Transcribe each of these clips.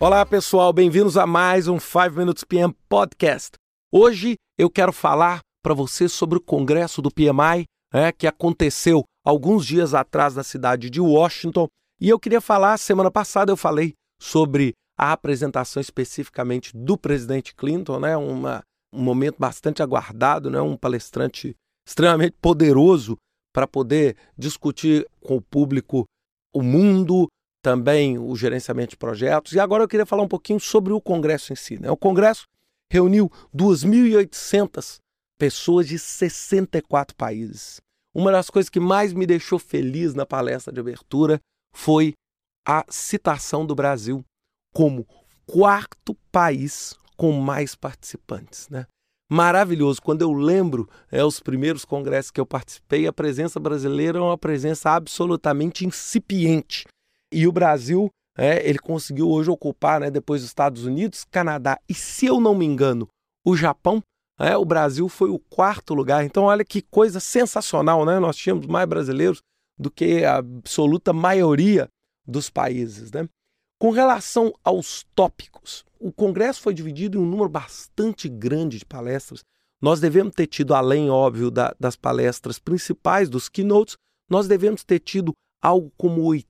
Olá, pessoal, bem-vindos a mais um 5 Minutes PM Podcast. Hoje eu quero falar para você sobre o congresso do PMI, é, que aconteceu alguns dias atrás na cidade de Washington. E eu queria falar, semana passada eu falei sobre a apresentação especificamente do presidente Clinton, né, uma, um momento bastante aguardado, né, um palestrante extremamente poderoso para poder discutir com o público o mundo, também o gerenciamento de projetos. E agora eu queria falar um pouquinho sobre o Congresso em si. Né? O Congresso reuniu 2.800 pessoas de 64 países. Uma das coisas que mais me deixou feliz na palestra de abertura foi a citação do Brasil como quarto país com mais participantes. Né? Maravilhoso. Quando eu lembro é, os primeiros congressos que eu participei, a presença brasileira é uma presença absolutamente incipiente. E o Brasil, é, ele conseguiu hoje ocupar, né, depois dos Estados Unidos, Canadá e, se eu não me engano, o Japão. É, o Brasil foi o quarto lugar. Então, olha que coisa sensacional, né? Nós tínhamos mais brasileiros do que a absoluta maioria dos países, né? Com relação aos tópicos, o Congresso foi dividido em um número bastante grande de palestras. Nós devemos ter tido, além, óbvio, da, das palestras principais, dos keynotes, nós devemos ter tido algo como 80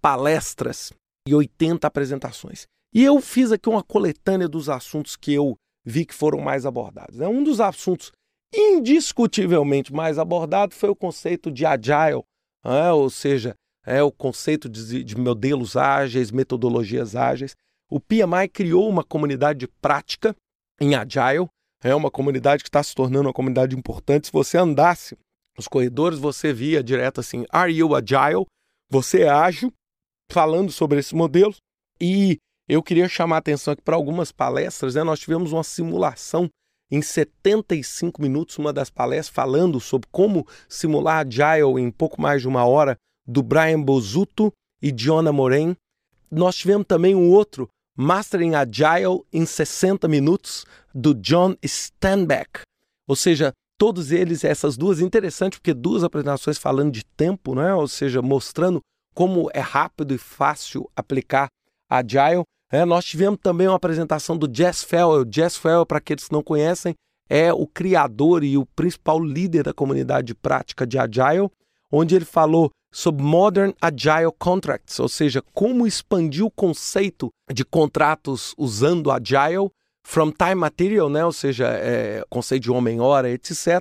palestras e 80 apresentações. E eu fiz aqui uma coletânea dos assuntos que eu vi que foram mais abordados. Né? Um dos assuntos indiscutivelmente mais abordado foi o conceito de agile, né? ou seja, é o conceito de, de modelos ágeis, metodologias ágeis. O PMI criou uma comunidade de prática em agile, é uma comunidade que está se tornando uma comunidade importante. Se você andasse nos corredores, você via direto assim: Are you agile? Você é ágil, falando sobre esses modelos. E eu queria chamar a atenção aqui para algumas palestras. Né? Nós tivemos uma simulação em 75 minutos, uma das palestras, falando sobre como simular Agile em pouco mais de uma hora, do Brian Bozuto e Diona Moren. Nós tivemos também um outro, Mastering Agile em 60 minutos, do John Stanback. Ou seja, todos eles, essas duas, interessantes, porque duas apresentações falando de tempo, né? ou seja, mostrando como é rápido e fácil aplicar Agile. É, nós tivemos também uma apresentação do Jess Fell. Jess Fell, para aqueles que não conhecem, é o criador e o principal líder da comunidade de prática de Agile, onde ele falou sobre Modern Agile Contracts, ou seja, como expandir o conceito de contratos usando Agile from time material, né, ou seja, é, conceito de homem-hora, etc.,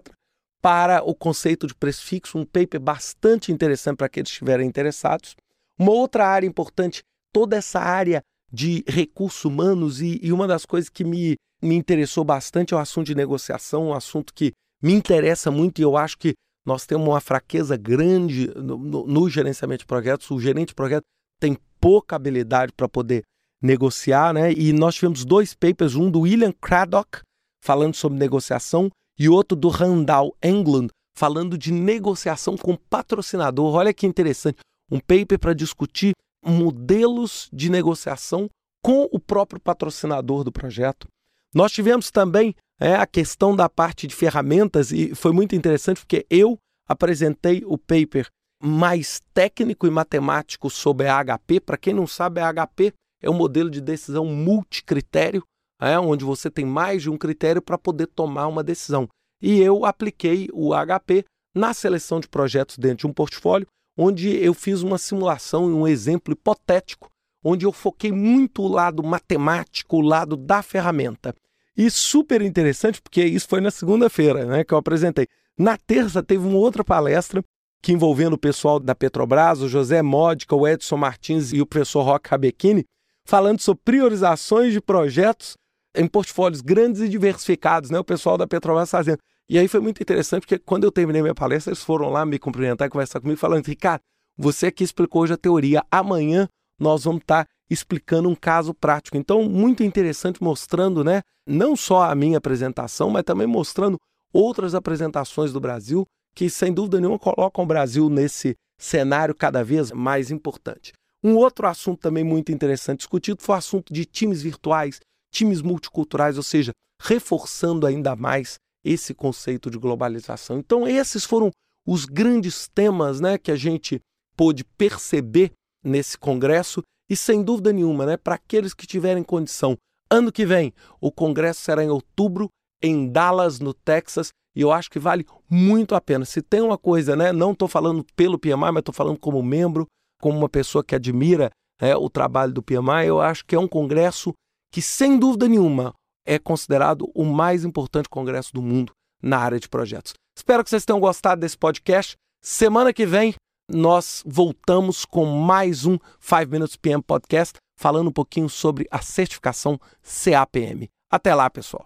para o conceito de preço fixo, um paper bastante interessante para aqueles que estiverem interessados. Uma outra área importante, toda essa área de recursos humanos, e, e uma das coisas que me, me interessou bastante é o assunto de negociação, um assunto que me interessa muito e eu acho que nós temos uma fraqueza grande no, no, no gerenciamento de projetos. O gerente de projeto tem pouca habilidade para poder negociar, né? E nós tivemos dois papers, um do William Craddock, falando sobre negociação, e outro do Randall Englund, falando de negociação com patrocinador. Olha que interessante, um paper para discutir modelos de negociação com o próprio patrocinador do projeto. Nós tivemos também é, a questão da parte de ferramentas e foi muito interessante porque eu apresentei o paper mais técnico e matemático sobre a HP. Para quem não sabe, a HP é um modelo de decisão multicritério, é, onde você tem mais de um critério para poder tomar uma decisão. E eu apliquei o HP na seleção de projetos dentro de um portfólio, onde eu fiz uma simulação e um exemplo hipotético, onde eu foquei muito o lado matemático, o lado da ferramenta. E super interessante, porque isso foi na segunda-feira né, que eu apresentei. Na terça teve uma outra palestra que envolvendo o pessoal da Petrobras, o José Módica, o Edson Martins e o professor Roque Rabechini, falando sobre priorizações de projetos em portfólios grandes e diversificados, né? O pessoal da Petrobras fazendo. E aí foi muito interessante, porque quando eu terminei minha palestra, eles foram lá me cumprimentar e conversar comigo, falando: Ricardo, você aqui explicou hoje a teoria, amanhã nós vamos estar explicando um caso prático. Então, muito interessante mostrando, né, não só a minha apresentação, mas também mostrando outras apresentações do Brasil que, sem dúvida nenhuma, colocam o Brasil nesse cenário cada vez mais importante. Um outro assunto também muito interessante discutido foi o assunto de times virtuais, times multiculturais, ou seja, reforçando ainda mais esse conceito de globalização. Então, esses foram os grandes temas né, que a gente pôde perceber nesse congresso E sem dúvida nenhuma, né, para aqueles que tiverem condição, ano que vem o congresso será em outubro em Dallas, no Texas, e eu acho que vale muito a pena. Se tem uma coisa, né, não estou falando pelo PMI, mas estou falando como membro, como uma pessoa que admira né, o trabalho do PMI, eu acho que é um congresso que, sem dúvida nenhuma, é considerado o mais importante congresso do mundo na área de projetos. Espero que vocês tenham gostado desse podcast. Semana que vem nós voltamos com mais um 5 Minutes PM Podcast, falando um pouquinho sobre a certificação CAPM. Até lá, pessoal.